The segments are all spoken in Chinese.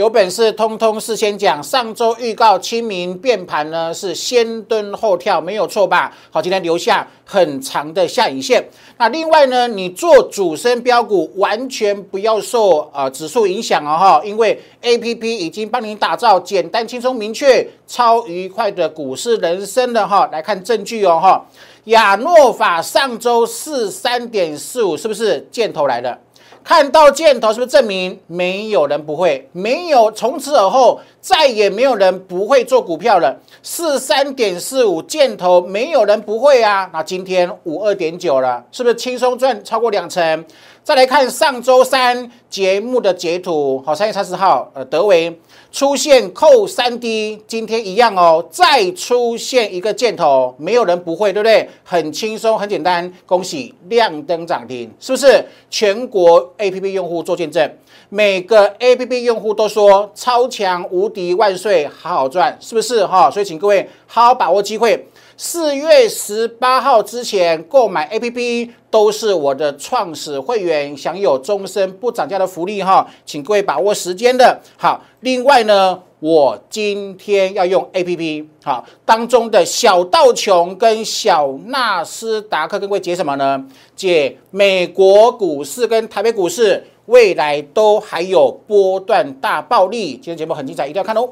有本事通通事先讲。上周预告清明变盘呢，是先蹲后跳，没有错吧？好，今天留下很长的下影线。那另外呢，你做主升标股，完全不要受呃指数影响哦哈，因为 A P P 已经帮你打造简单、轻松、明确、超愉快的股市人生了哈。来看证据哦哈，亚诺法上周四三点四五，是不是箭头来了？看到箭头，是不是证明没有人不会？没有，从此而后再也没有人不会做股票了。四三点四五箭头，没有人不会啊。那今天五二点九了，是不是轻松赚超过两成？再来看上周三节目的截图，好，三月三十号，呃，德维。出现扣三 D，今天一样哦，再出现一个箭头，没有人不会，对不对？很轻松，很简单，恭喜亮灯涨停，是不是？全国 APP 用户做见证，每个 APP 用户都说超强无敌万岁，好好赚，是不是？哈，所以请各位好好把握机会。四月十八号之前购买 A P P 都是我的创始会员，享有终身不涨价的福利哈，请各位把握时间的。好，另外呢，我今天要用 A P P 好当中的小道琼跟小纳斯达克跟各位解什么呢？解美国股市跟台北股市未来都还有波段大暴利。今天节目很精彩，一定要看哦。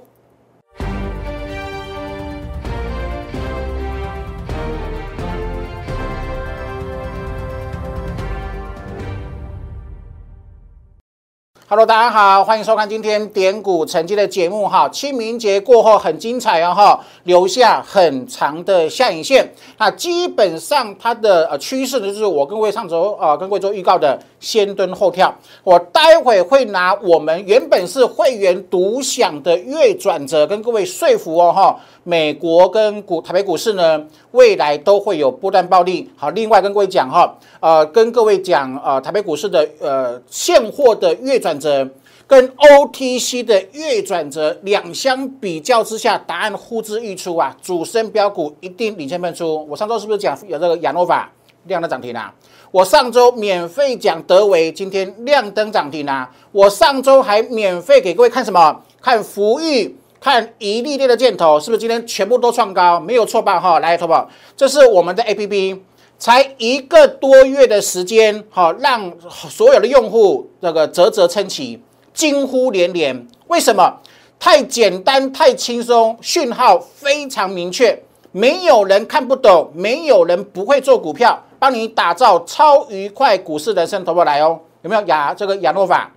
Hello，大家好，欢迎收看今天点股成绩的节目哈。清明节过后很精彩哦哈，留下很长的下影线。那基本上它的呃趋势呢，就是我跟各位上周啊跟各位做预告的先蹲后跳。我待会会拿我们原本是会员独享的月转折跟各位说服哦哈。美国跟股台北股市呢，未来都会有波段暴利。好，另外跟各位讲哈，呃，跟各位讲呃，台北股市的呃现货的月转折跟 OTC 的月转折两相比较之下，答案呼之欲出啊！主升标股一定领先喷出。我上周是不是讲有这个亚诺法亮的涨停啊？我上周免费讲德维，今天亮灯涨停啊！我上周还免费给各位看什么？看福裕。看一粒粒的箭头，是不是今天全部都创高？没有错吧？哈，来，投保，这是我们的 A P P，才一个多月的时间，哈，让所有的用户这个啧啧称奇，惊呼连连。为什么？太简单，太轻松，讯号非常明确，没有人看不懂，没有人不会做股票，帮你打造超愉快股市人生，投保来哦，有没有亚这个亚诺法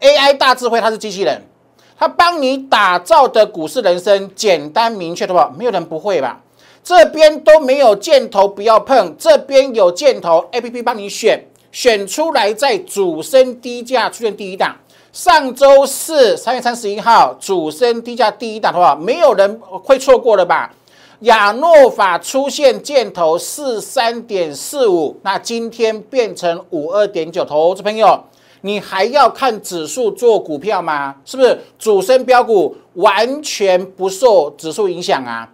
A I 大智慧？它是机器人。他帮你打造的股市人生简单明确的话，没有人不会吧？这边都没有箭头，不要碰；这边有箭头，A P P 帮你选，选出来在主升低价出现第一档。上周四三月三十一号主升低价第一档的话，没有人会错过了吧？亚诺法出现箭头四三点四五，那今天变成五二点九，投资朋友。你还要看指数做股票吗？是不是主升标股完全不受指数影响啊？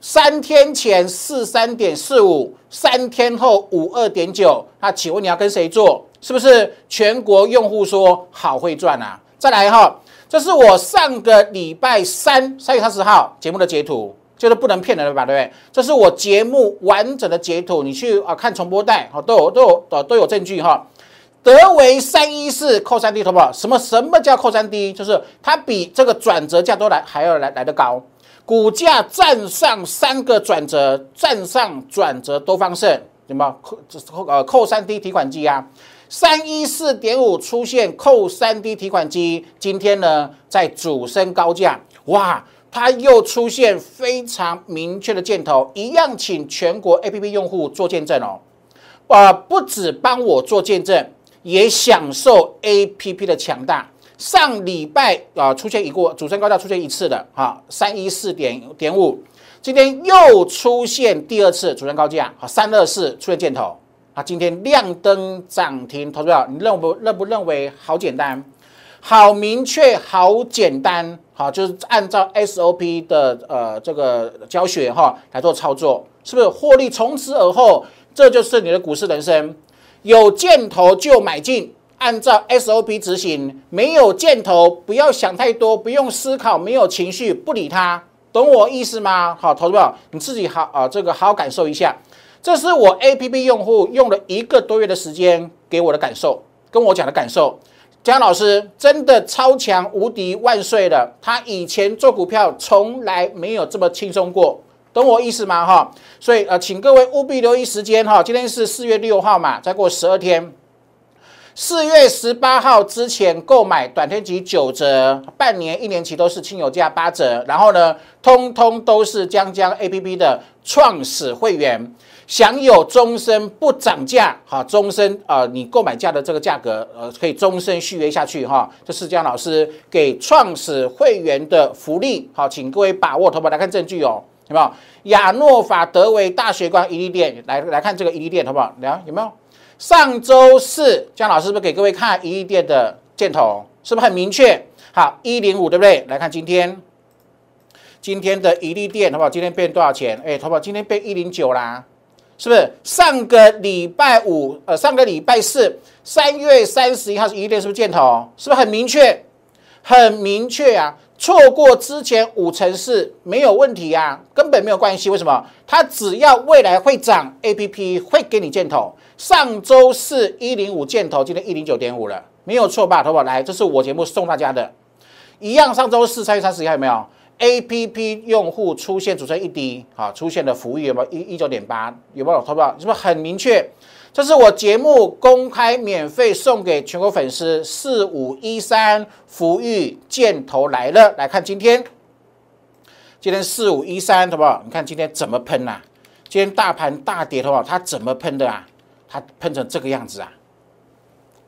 三天前四三点四五，三天后五二点九，那请问你要跟谁做？是不是全国用户说好会赚啊？再来哈，这是我上个礼拜三三月三十号节目的截图，就是不能骗人了吧？对不对？这是我节目完整的截图，你去啊看重播带，好都有都有都都有证据哈。德维三一四扣三 D 投保，什么什么叫扣三 D？就是它比这个转折价都来还要来来得高，股价站上三个转折，站上转折多方胜，什么扣扣呃扣三 D 提款机啊？三一四点五出现扣三 D 提款机，今天呢在主升高价，哇，它又出现非常明确的箭头，一样请全国 A P P 用户做见证哦，啊，不止帮我做见证。也享受 A P P 的强大。上礼拜啊出现一个主升高价出现一次的哈三一四点点五，今天又出现第二次主升高价好三二四出现箭头啊，今天亮灯涨停，投资者你认不认不认为好简单，好明确，好简单，好就是按照 S O P 的呃这个教学哈来做操作，是不是获利从此而后，这就是你的股市人生。有箭头就买进，按照 SOP 执行，没有箭头，不要想太多，不用思考，没有情绪，不理他，懂我意思吗？好，投资者你自己好啊，这个好好感受一下。这是我 APP 用户用了一个多月的时间给我的感受，跟我讲的感受。江老师真的超强无敌万岁了，他以前做股票从来没有这么轻松过，懂我意思吗？哈，所以呃，请各位务必留意时间哈，今天是四月六号嘛，再过十二天。四月十八号之前购买短天期九折，半年、一年期都是亲友价八折。然后呢，通通都是江江 A P P 的创始会员，享有终身不涨价，哈，终身啊，你购买价的这个价格，呃，可以终身续约下去，哈。这是江老师给创始会员的福利，好，请各位把握。投保来看证据哦，有没有？亚诺法德维大学光一利店，来来看这个一利店，好不好？来，有没有？上周四，江老师是不是给各位看一亿店的箭头？是不是很明确？好，一零五对不对？来看今天，今天的一利店，好不好？今天变多少钱？哎，好不好？今天变一零九啦，是不是？上个礼拜五，呃，上个礼拜四，三月三十一号是一利店，是不是箭头？是不是很明确？很明确啊！错过之前五成四没有问题啊，根本没有关系。为什么？它只要未来会涨，A P P 会给你箭头。上周四一零五箭头，今天一零九点五了，没有错吧？投保来，这是我节目送大家的，一样。上周四三月三十一号有没有？A P P 用户出现组成一滴，好，出现的服务有没有？一一九点八有没有？投保是不是很明确？这是我节目公开免费送给全国粉丝四五一三福裕箭头来了，来看今天，今天四五一三，好不好？你看今天怎么喷呐？今天大盘大跌，的话？它怎么喷的啊？它喷成这个样子啊，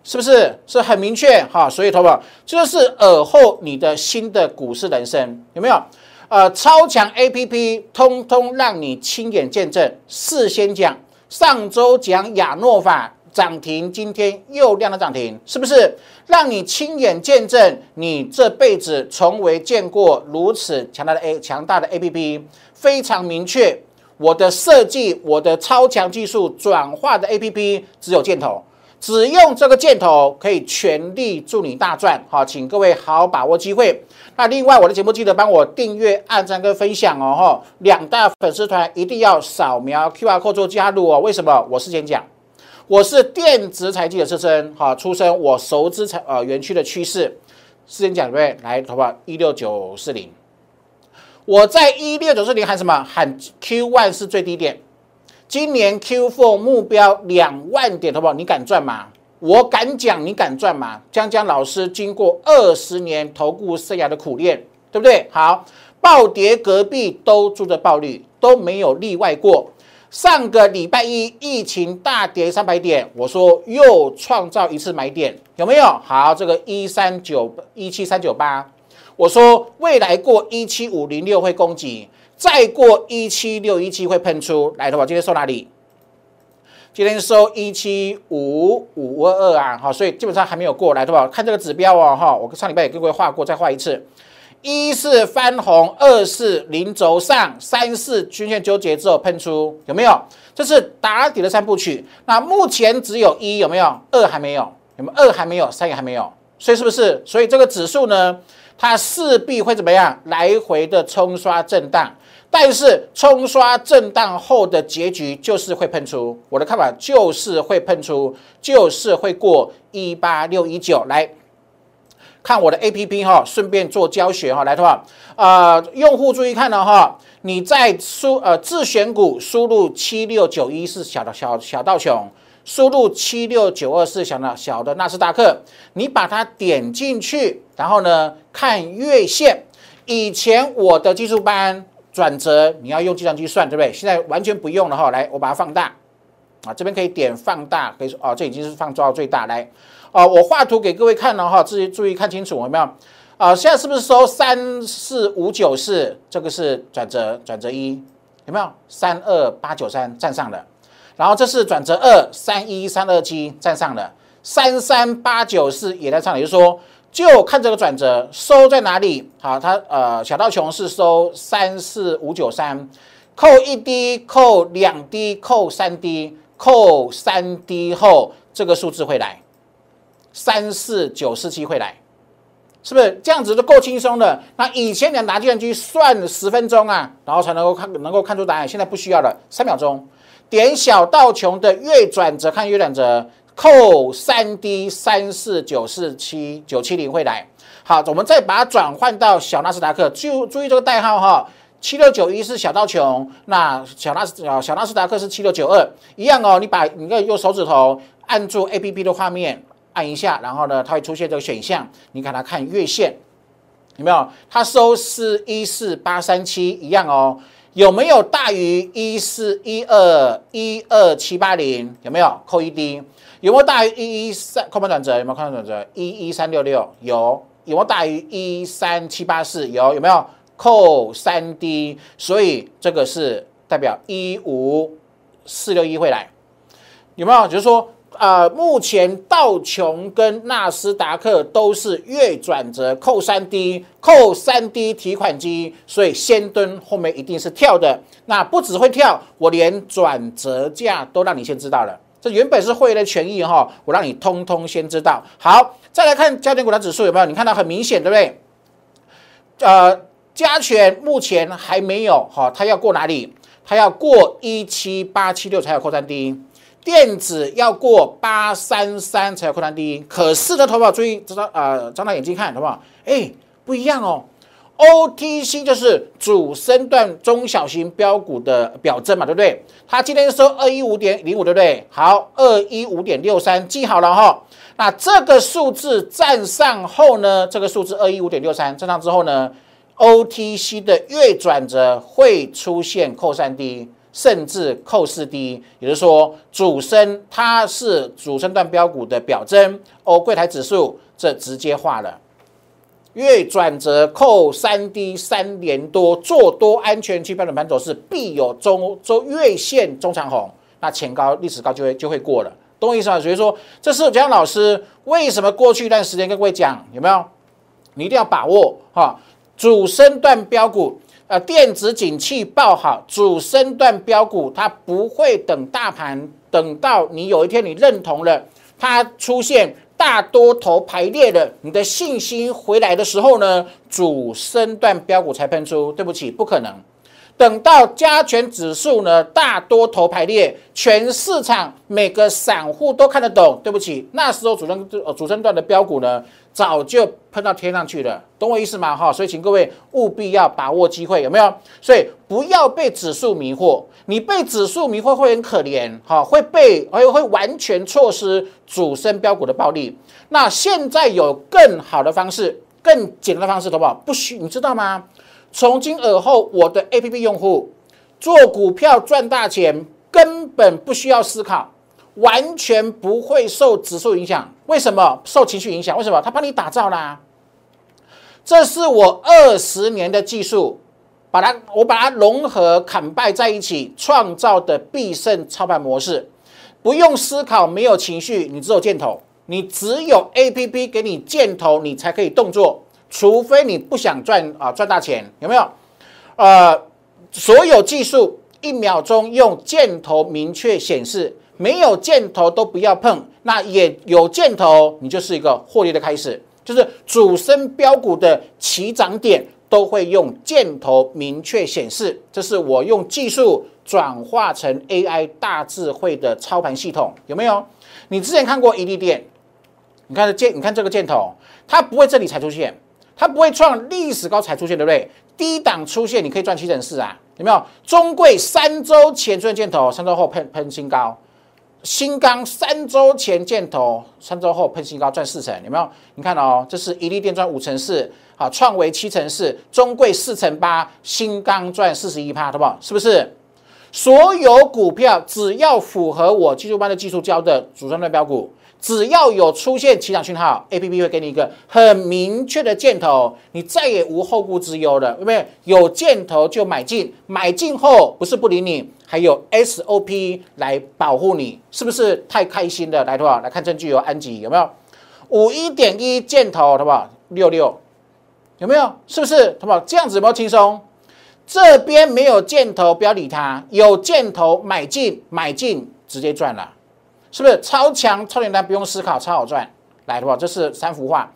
是不是是很明确哈？所以，投保就是耳后你的新的股市人生有没有？呃，超强 A P P 通通让你亲眼见证。事先讲，上周讲亚诺法涨停，今天又亮了涨停，是不是让你亲眼见证？你这辈子从未见过如此强大的 A 强大的 A P P，非常明确。我的设计，我的超强技术转化的 A P P 只有箭头，只用这个箭头可以全力助你大赚。好，请各位好好把握机会。那另外，我的节目记得帮我订阅、按赞跟分享哦。哈，两大粉丝团一定要扫描 Q R code 做加入哦。为什么？我事先讲，我是电子财经的出身，哈出身，我熟知财呃园区的趋势。事先讲对不对？来，好不好？一六九四零。我在一六九四零喊什么？喊 Q one 是最低点，今年 Q four 目标两万点，好不好？你敢赚吗？我敢讲，你敢赚吗？江江老师经过二十年投顾生涯的苦练，对不对？好，暴跌隔壁都住着暴率，都没有例外过。上个礼拜一疫情大跌三百点，我说又创造一次买点，有没有？好，这个一三九一七三九八。我说未来过一七五零六会攻击，再过一七六一七会喷出来的话，今天收哪里？今天收一七五五二二啊，好，所以基本上还没有过来对吧？看这个指标哦，哈，我上礼拜也跟各位画过，再画一次，一是翻红，二是零轴上，三是均线纠结之后喷出，有没有？这是打底的三部曲。那目前只有一有没有？二还没有，有没有？二还没有，三也还没有，所以是不是？所以这个指数呢？它势必会怎么样？来回的冲刷震荡，但是冲刷震荡后的结局就是会喷出。我的看法就是会喷出，就是会过一八六一九。来看我的 A P P 哈，顺便做教学哈。来的话，呃，用户注意看了哈，你在输呃自选股输入七六九一是小的小小道熊。输入七六九二四小的小的纳斯达克，你把它点进去，然后呢看月线。以前我的技术班转折，你要用计算机算，对不对？现在完全不用了哈。来，我把它放大啊，这边可以点放大，可以说哦，这已经是放做到最大。来，哦，我画图给各位看了哈，自己注意看清楚，有没有？啊，现在是不是收三四五九四？这个是转折，转折一，有没有？三二八九三站上了。然后这是转折二三一三二七站上了，三三八九四也在上，也就是说，就看这个转折收在哪里。好，它呃小道琼是收三四五九三，扣一滴，扣两滴，扣三滴，扣三滴后，这个数字会来，三四九四七会来，是不是这样子就够轻松的？那以前你拿计算机算十分钟啊，然后才能够看能够看出答案，现在不需要了，三秒钟，点小道琼的月转折看月转折，扣三 D 三四九四七九七零会来。好，我们再把它转换到小纳斯达克，注注意这个代号哈。七六九一是小道琼，那小纳斯小纳斯达克是七六九二，一样哦。你把你可以用手指头按住 A P P 的画面，按一下，然后呢，它会出现这个选项，你给它看月线，有没有？它收是一四八三七，一样哦。有没有大于一四一二一二七八零？有没有？扣一 D。有没有大于一一三？空盘转折有没有？空盘转折一一三六六有。有没有大于一三七八四？有。有没有？扣三 D，所以这个是代表一五四六一会来，有没有？就是说，呃，目前道琼跟纳斯达克都是月转折扣三 D，扣三 D 提款机，所以先蹲后面一定是跳的。那不只会跳，我连转折价都让你先知道了。这原本是会员的权益哈，我让你通通先知道。好，再来看焦点股的指数有没有？你看到很明显，对不对？呃。加权目前还没有哈，它要过哪里？它要过一七八七六才有扩散低，电子要过八三三才有扩散低。可是呢，投保注意，张呃张大眼睛看，好不好？哎，不一样哦。OTC 就是主升段中小型标股的表征嘛，对不对？它今天收二一五点零五，对不对？好，二一五点六三，记好了哈。那这个数字站上后呢，这个数字二一五点六三站上之后呢？OTC 的月转折会出现扣三 D，甚至扣四低也就是说主升它是主升段标股的表征。哦，柜台指数这直接化了，月转折扣三低三连多做多安全区标准盘走势必有中周月线中长红，那前高历史高就会就会过了，懂我意思吗？所以说这是江老师为什么过去一段时间跟各位讲有没有？你一定要把握哈。主升段标股，呃，电子景气爆好，主升段标股它不会等大盘，等到你有一天你认同了它出现大多头排列了，你的信心回来的时候呢，主升段标股才喷出。对不起，不可能。等到加权指数呢大多头排列，全市场每个散户都看得懂。对不起，那时候主升呃主升段的标股呢，早就喷到天上去了，懂我意思吗？哈，所以请各位务必要把握机会，有没有？所以不要被指数迷惑，你被指数迷惑会很可怜，哈，会被而且会完全错失主升标股的暴利。那现在有更好的方式，更简单的方式，好不好？不需你知道吗？从今而后，我的 A P P 用户做股票赚大钱，根本不需要思考，完全不会受指数影响。为什么？受情绪影响？为什么？他帮你打造啦。这是我二十年的技术，把它我把它融合砍败在一起，创造的必胜操盘模式。不用思考，没有情绪，你只有箭头，你只有 A P P 给你箭头，你才可以动作。除非你不想赚啊赚大钱，有没有？呃，所有技术一秒钟用箭头明确显示，没有箭头都不要碰。那也有箭头，你就是一个获利的开始，就是主升标股的起涨点都会用箭头明确显示。这是我用技术转化成 AI 大智慧的操盘系统，有没有？你之前看过一利电？你看这箭，你看这个箭头，它不会这里才出现。它不会创历史高才出现，对不对？低档出现，你可以赚七成四啊，有没有？中贵三周前出现箭头，三周后喷喷新高。新钢三周前箭头，三周后喷新高，赚四成，有没有？你看哦，这是一利电赚五成四，好，创维七成四，中贵四成八，新钢赚四十一趴，好不好？是不是？所有股票只要符合我技术班的技术教的主升段标股。只要有出现起涨讯号，A P P 会给你一个很明确的箭头，你再也无后顾之忧了，对不对？有箭头就买进，买进后不是不理你，还有 S O P 来保护你，是不是太开心了？来，多少来看证据有安吉有没有？五一点一箭头，好不好？六六有没有？是不是？好不好？这样子有没有轻松？这边没有箭头，不要理它；有箭头，买进，买进直接赚了。是不是超强超简单不用思考超好赚？来的话，这是三幅画，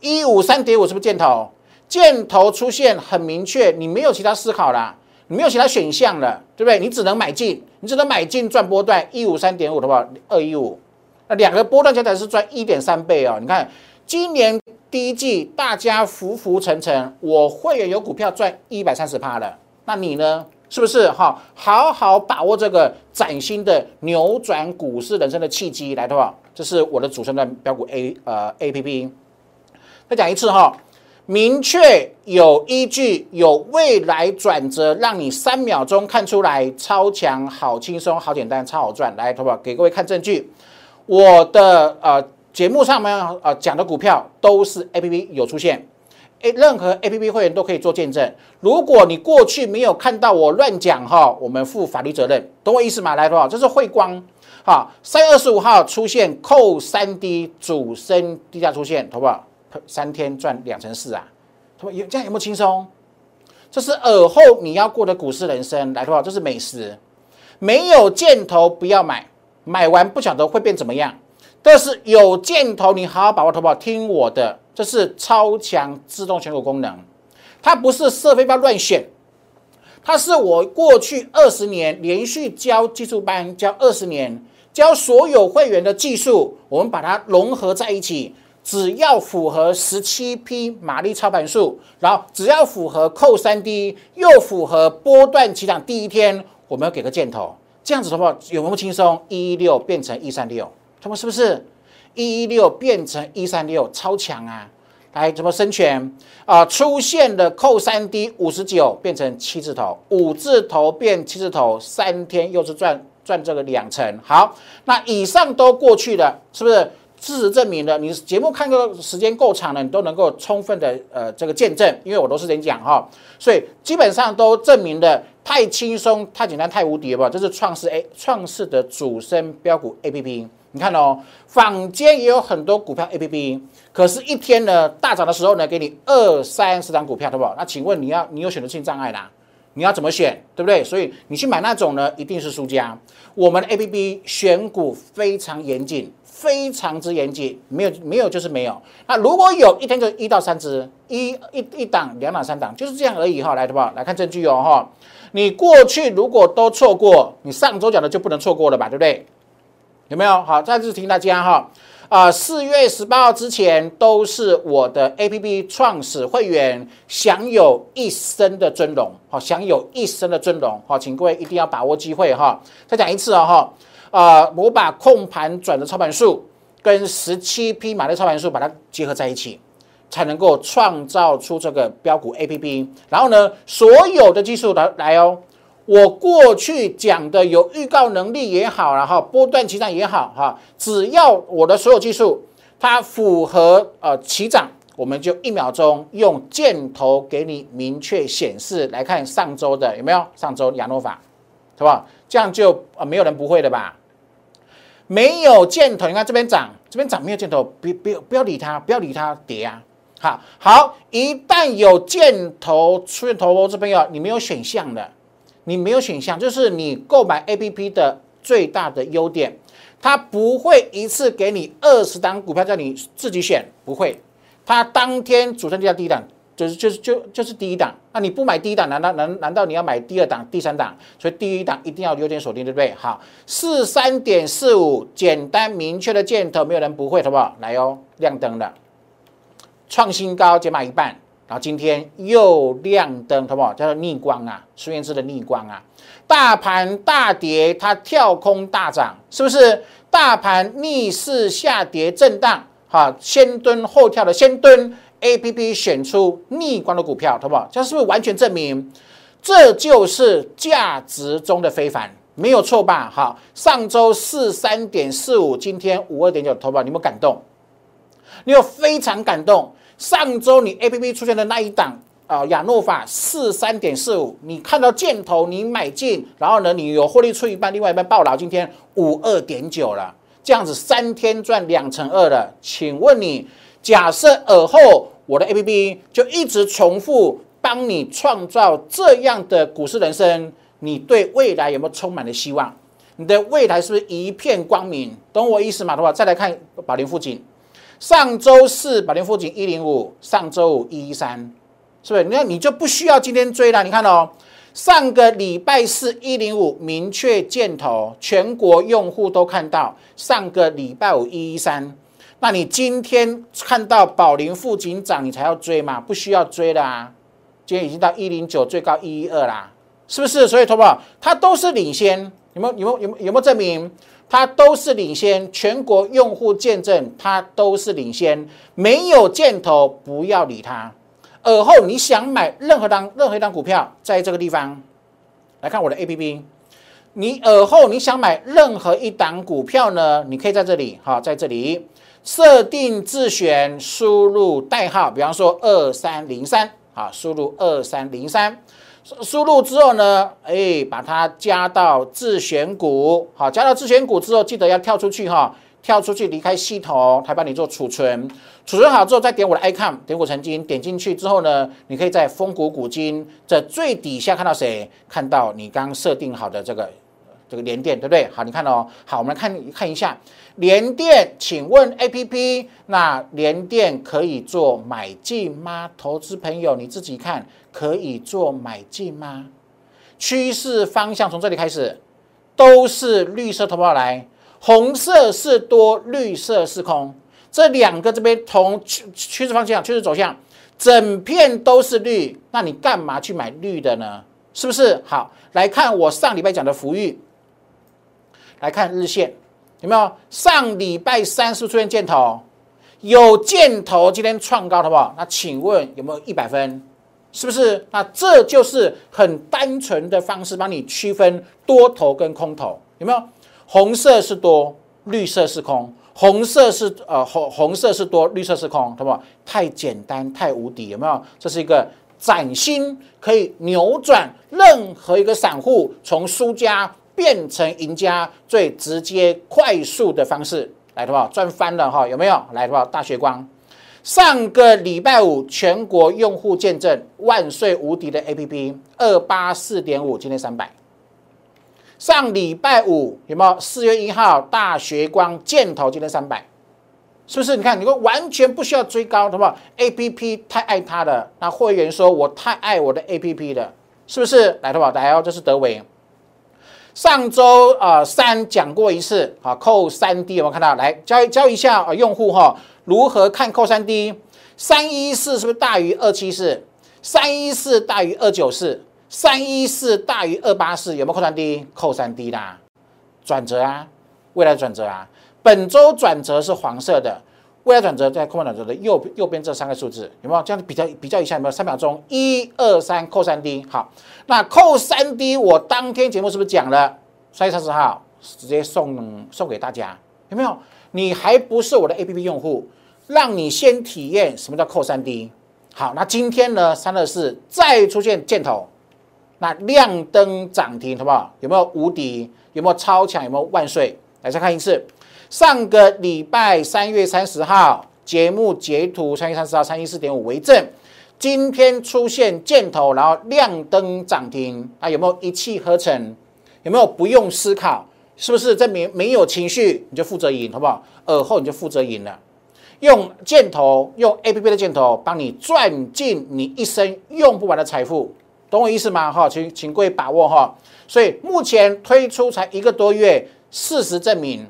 一五三点五是不是箭头？箭头出现很明确，你没有其他思考啦，你没有其他选项了，对不对？你只能买进，你只能买进赚波段一五三点五的话，二一五，那两个波段加起来是赚一点三倍哦。你看今年第一季大家浮浮沉沉，我会员有股票赚一百三十趴了，那你呢？是不是哈？好好把握这个崭新的扭转股市人生的契机来的话，这是我的主升段标股 A 呃 A P P。再讲一次哈。明确有依据，有未来转折，让你三秒钟看出来，超强，好轻松，好简单，超好赚。来，好不好？给各位看证据。我的呃节目上面呃讲的股票都是 A P P 有出现，A 任何 A P P 会员都可以做见证。如果你过去没有看到我乱讲哈，我们负法律责任，懂我意思吗？来，好不好？这是汇光，好，三月二十五号出现扣三 D 主升低价出现，好不好？三天赚两成四啊，他们有这样有没有轻松？这是尔后你要过的股市人生，来的话这是美食。没有箭头不要买，买完不晓得会变怎么样。但是有箭头，你好好把握，好不好？听我的，这是超强自动选股功能，它不是设备包乱选，它是我过去二十年连续教技术班教二十年，教所有会员的技术，我们把它融合在一起。只要符合十七匹马力操盘数，然后只要符合扣三 D，又符合波段起涨第一天，我们要给个箭头，这样子的话有没有轻松？一一六变成一三六，他们是不是一一六变成一三六超强啊？来，怎么生权啊？出现的扣三 D 五十九变成七字头，五字头变七字头，三天又是赚赚这个两成。好，那以上都过去了，是不是？事实证明了，你节目看个时间够长了，你都能够充分的呃这个见证，因为我都是人讲哈，所以基本上都证明了太轻松、太简单、太无敌了吧？这是创世 A 创世的主升标股 A P P，你看哦，坊间也有很多股票 A P P，可是，一天呢大涨的时候呢，给你二三十张股票，对不？那请问你要你有选择性障碍啦？你要怎么选，对不对？所以你去买那种呢，一定是输家。我们的 A P P 选股非常严谨。非常之严谨，没有没有就是没有。那如果有一天就一到三只，一一一档、两档、三档，就是这样而已哈。来的吧，来看证据哦哈。你过去如果都错过，你上周讲的就不能错过了吧，对不对？有没有？好，再次提醒大家哈。啊，四月十八号之前都是我的 A P P 创始会员，享有一生的尊荣，好，享有一生的尊荣，好，请各位一定要把握机会哈。再讲一次啊哈。啊，我把控盘转的操盘数跟十七匹马的操盘数把它结合在一起，才能够创造出这个标股 A P P。然后呢，所有的技术来来哦，我过去讲的有预告能力也好，然后波段起涨也好哈，只要我的所有技术它符合呃起涨，我们就一秒钟用箭头给你明确显示来看上周的有没有？上周亚诺法是吧？这样就啊没有人不会的吧？没有箭头，你看这边涨，这边涨没有箭头，不不不要理它，不要理它跌啊！好，好，一旦有箭头出现头这边要你没有选项的，你没有选项，就是你购买 A P P 的最大的优点，它不会一次给你二十档股票叫你自己选，不会，它当天主升低价第一档。就是就是就就是第一档，那你不买第一档，难道难难道你要买第二档、第三档？所以第一档一定要优先锁定，对不对？好，四三点四五，简单明确的箭头，没有人不会，好不好？来哦，亮灯了，创新高，减码一半，然后今天又亮灯，好不好？叫做逆光啊，孙燕姿的逆光啊，大盘大跌，它跳空大涨，是不是？大盘逆势下跌震荡，哈，先蹲后跳的先蹲。A P P 选出逆光的股票，好不好？这是不是完全证明这就是价值中的非凡？没有错吧？好，上周四三点四五，今天五二点九，投保，你有没有感动？你有非常感动。上周你 A P P 出现的那一档啊，亚诺法四三点四五，你看到箭头，你买进，然后呢，你有获利出一半，另外一半爆了，今天五二点九了，这样子三天赚两成二了。请问你？假设尔后我的 A P P 就一直重复帮你创造这样的股市人生，你对未来有没有充满了希望？你的未来是不是一片光明？懂我意思吗？的话，再来看宝林附近，上周四保林附近一零五，上周五一一三，是不是？那你就不需要今天追了。你看哦，上个礼拜四一零五明确箭头，全国用户都看到。上个礼拜五一一三，那你今天看到宝林附近涨，你才要追嘛？不需要追啦。今天已经到一零九，最高一一二啦，是不是？所以，投保它都是领先，有没有？有没有？有有没有证明？它都是领先，全国用户见证它都是领先，没有箭头不要理它。而后你想买任何档任何一档股票，在这个地方来看我的 A P P，你而后你想买任何一档股票呢？你可以在这里哈，在这里设定自选，输入代号，比方说二三零三，好，输入二三零三。输入之后呢，哎，把它加到自选股，好，加到自选股之后，记得要跳出去哈，跳出去离开系统，它帮你做储存，储存好之后再点我的 icon，点股成金，点进去之后呢，你可以在丰谷股金这最底下看到谁？看到你刚设定好的这个这个连电，对不对？好，你看哦，好，我们来看看一下连电，请问 A P P 那连电可以做买进吗？投资朋友你自己看。可以做买进吗？趋势方向从这里开始，都是绿色头发来，红色是多，绿色是空，这两个这边同趋趋势方向、趋势走向，整片都是绿，那你干嘛去买绿的呢？是不是？好，来看我上礼拜讲的福裕，来看日线有没有？上礼拜三是出现箭头，有箭头，今天创高，好不好？那请问有没有一百分？是不是？那这就是很单纯的方式，帮你区分多头跟空头，有没有？红色是多，绿色是空；红色是呃红红色是多，绿色是空，好不好？太简单，太无敌，有没有？这是一个崭新，可以扭转任何一个散户从输家变成赢家最直接、快速的方式，来，好不好？赚翻了哈，有没有？来，好不好？大学光。上个礼拜五，全国用户见证万岁无敌的 A P P 二八四点五，今天三百。上礼拜五有没有？四月一号大学光箭头，今天三百，是不是？你看，你说完全不需要追高，好不好？A P P 太爱它了，那会员说我太爱我的 A P P 了，是不是？来，好不好？来哦，这是德伟。上周啊三讲过一次，好扣三 D 有没有看到？来教教一下啊用户哈。如何看扣三 D？三一四是不是大于二七四？三一四大于二九四？三一四大于二八四？有没有扣三 D？扣三 D 啦，转折啊，未来转折啊。本周转折是黄色的，未来转折在空方转折的右右边这三个数字有没有？这样比较比较一下有没有？三秒钟，一二三，扣三 D。好，那扣三 D，我当天节目是不是讲了？三月三十号直接送送给大家，有没有？你还不是我的 A P P 用户？让你先体验什么叫扣三 D。好，那今天呢，三二四再出现箭头，那亮灯涨停，好不好？有没有无敌？有没有超强？有没有万岁？来再看一次，上个礼拜三月三十号节目截图，三月三十号三一四点五为证。今天出现箭头，然后亮灯涨停，啊，有没有一气呵成？有没有不用思考？是不是证明没有情绪你就负责赢，好不好？耳后你就负责赢了。用箭头，用 A P P 的箭头，帮你赚进你一生用不完的财富，懂我意思吗？哈，请请各位把握哈。所以目前推出才一个多月，事实证明，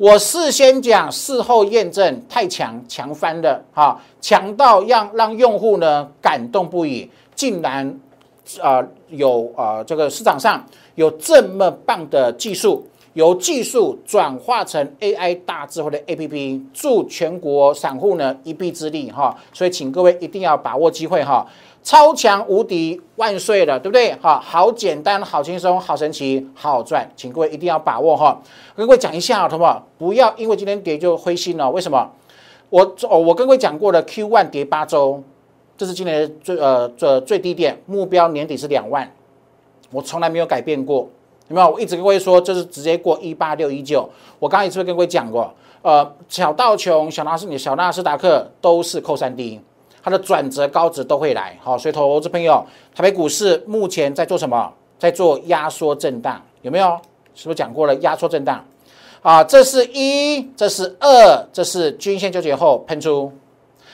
我事先讲，事后验证，太强，强翻了哈，强到让让用户呢感动不已，竟然啊有啊这个市场上有这么棒的技术。由技术转化成 AI 大智慧的 APP，助全国散户呢一臂之力哈，所以请各位一定要把握机会哈，超强无敌万岁了，对不对？哈，好简单，好轻松，好神奇，好好赚，请各位一定要把握哈。跟各位讲一下，好不好？不要因为今天跌就灰心了。为什么？我哦，我跟各位讲过的 Q one 跌八周，这是今年最呃最最低点，目标年底是两万，我从来没有改变过。有没有？我一直跟各位说，就是直接过一八六一九。我刚刚也是跟各位讲过？呃，小道琼、小纳斯、你小纳斯达克都是扣三 D，它的转折高值都会来。好，所以投资朋友，台北股市目前在做什么？在做压缩震荡，有没有？是不是讲过了压缩震荡？啊，这是一，这是二，这是均线纠结后喷出。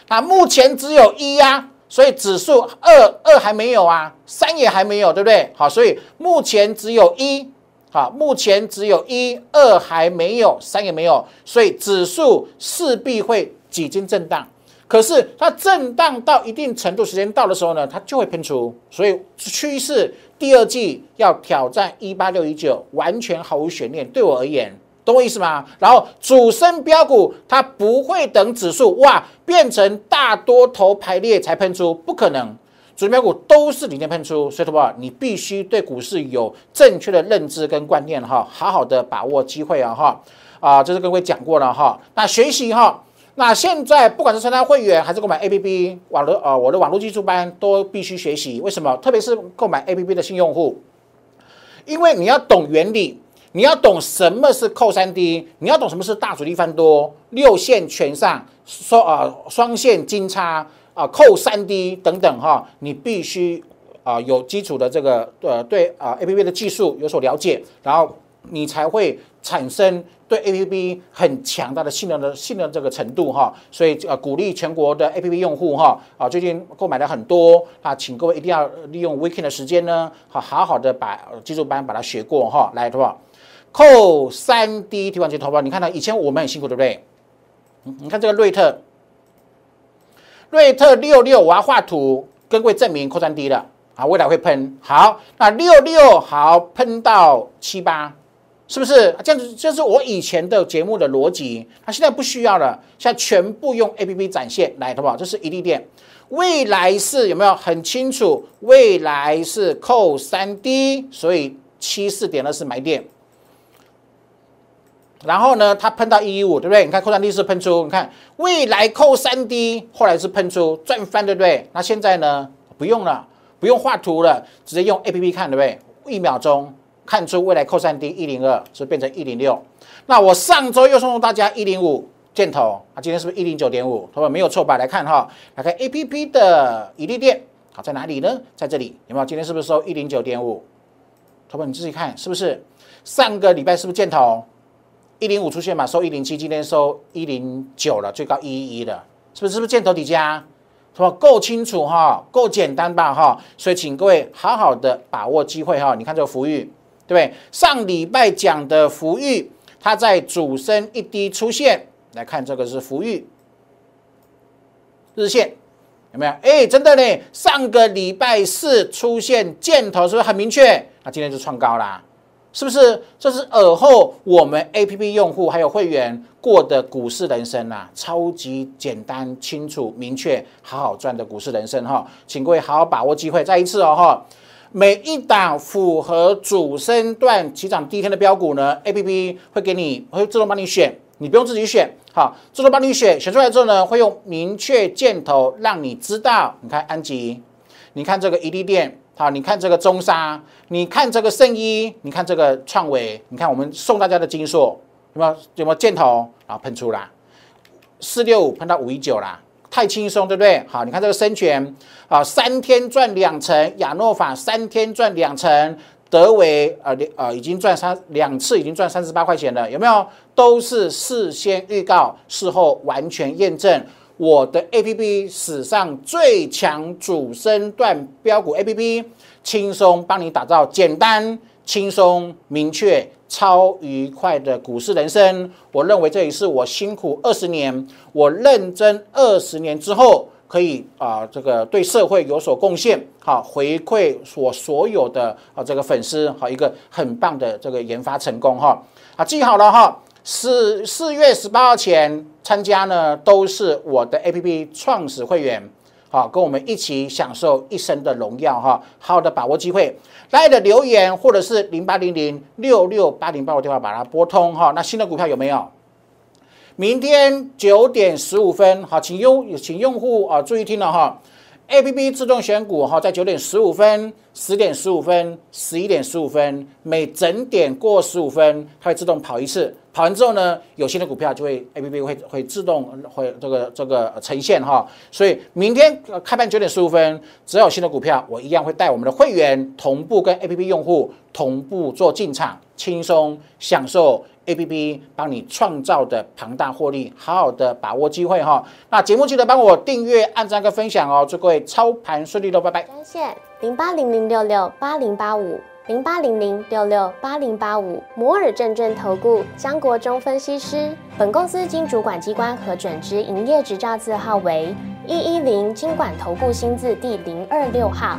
那目前只有一呀，所以指数二二还没有啊，三也还没有，对不对？好，所以目前只有一，好，目前只有一二还没有，三也没有，所以指数势必会几经震荡。可是它震荡到一定程度，时间到的时候呢，它就会喷出。所以趋势第二季要挑战一八六一九，完全毫无悬念。对我而言。懂我意思吗？然后主升标股它不会等指数哇变成大多头排列才喷出，不可能。主标股都是领先喷出，所以的话，你必须对股市有正确的认知跟观念哈，好好的把握机会啊哈啊，这是各位讲过了哈。那学习哈，那现在不管是参加会员还是购买 A P P 网络呃我的网络技术班都必须学习。为什么？特别是购买 A P P 的新用户，因为你要懂原理。你要懂什么是扣三 D，你要懂什么是大主力翻多、六线全上、双啊双线金叉啊扣三 D 等等哈，你必须啊有基础的这个呃对啊 A P P 的技术有所了解，然后你才会产生对 A P P 很强大的信任的信任这个程度哈。所以呃鼓励全国的 A P P 用户哈啊最近购买的很多啊，请各位一定要利用 Weekend 的时间呢，好好好的把基础班把它学过哈，来对吧？扣三 D 提款机投保，你看到以前我们很辛苦，对不对？你看这个瑞特，瑞特六六，我要画图跟各位证明扣三 D 了啊，未来会喷。好，那六六好喷到七八，是不是这样子？这是我以前的节目的逻辑，它现在不需要了，现在全部用 A P P 展现来，好不好？这是一利店，未来是有没有很清楚？未来是扣三 D，所以七四点二是买点。然后呢，它喷到一一五，对不对？你看扣三 D 是喷出，你看未来扣三 D，后来是喷出赚翻，对不对？那现在呢，不用了，不用画图了，直接用 A P P 看，对不对？一秒钟看出未来扣三 D 一零二是变成一零六。那我上周又送大家一零五箭头啊，今天是不是一零九点五？他说没有错吧？来看哈，来看 A P P 的一利店，好在哪里呢？在这里有没有？今天是不是收一零九点五？他说你自己看是不是？上个礼拜是不是箭头？一零五出现嘛，收一零七，今天收一零九了，最高一一一的，是不是？是不是箭头底价？是吧？够清楚哈，够简单吧哈？所以请各位好好的把握机会哈。你看这个福裕，对不对？上礼拜讲的福裕，它在主升一低出现，来看这个是福裕日线有没有？哎，真的呢，上个礼拜四出现箭头，是不是很明确？那今天就创高啦。是不是？这是尔后我们 A P P 用户还有会员过的股市人生啊，超级简单、清楚、明确，好好赚的股市人生哈，请各位好好把握机会。再一次哦哈，每一档符合主升段起涨第一天的标股呢，A P P 会给你会自动帮你选，你不用自己选，好，自动帮你选，选出来之后呢，会用明确箭头让你知道。你看安吉，你看这个伊利店。好，你看这个中沙，你看这个圣衣，你看这个创维，你看我们送大家的金硕有没有有没有箭头然后喷出啦？四六五喷到五一九啦，太轻松对不对？好，你看这个深全啊，三天赚两成，亚诺法三天赚两成，德维啊啊已经赚三两次，已经赚三十八块钱了，有没有？都是事先预告，事后完全验证。我的 A P P 史上最强主升段标股 A P P，轻松帮你打造简单、轻松、明确、超愉快的股市人生。我认为这也是我辛苦二十年，我认真二十年之后，可以啊这个对社会有所贡献，好回馈我所有的啊这个粉丝，好一个很棒的这个研发成功哈。啊记好了哈。四四月十八号前参加呢，都是我的 A P P 创始会员，啊，跟我们一起享受一生的荣耀哈，好好的把握机会，大家的留言或者是零八零零六六八零八的电话把它拨通哈。那新的股票有没有？明天九点十五分，好，请用请用户啊注意听了哈。A P P 自动选股哈，在九点十五分、十点十五分、十一点十五分，每整点过十五分，它会自动跑一次。跑完之后呢，有新的股票就会 A P P 会会自动会这个这个呈现哈。所以明天开盘九点十五分，只要有新的股票，我一样会带我们的会员同步跟 A P P 用户同步做进场，轻松享受 A P P 帮你创造的庞大获利，好好的把握机会哈。那节目记得帮我订阅、按赞跟分享哦，祝各位操盘顺利喽，拜拜。专线零八零零六六八零八五零八零零六六八零八五摩尔证券投顾江国忠分析师。本公司经主管机关核准之营业执照字号为一一零金管投顾新字第零二六号。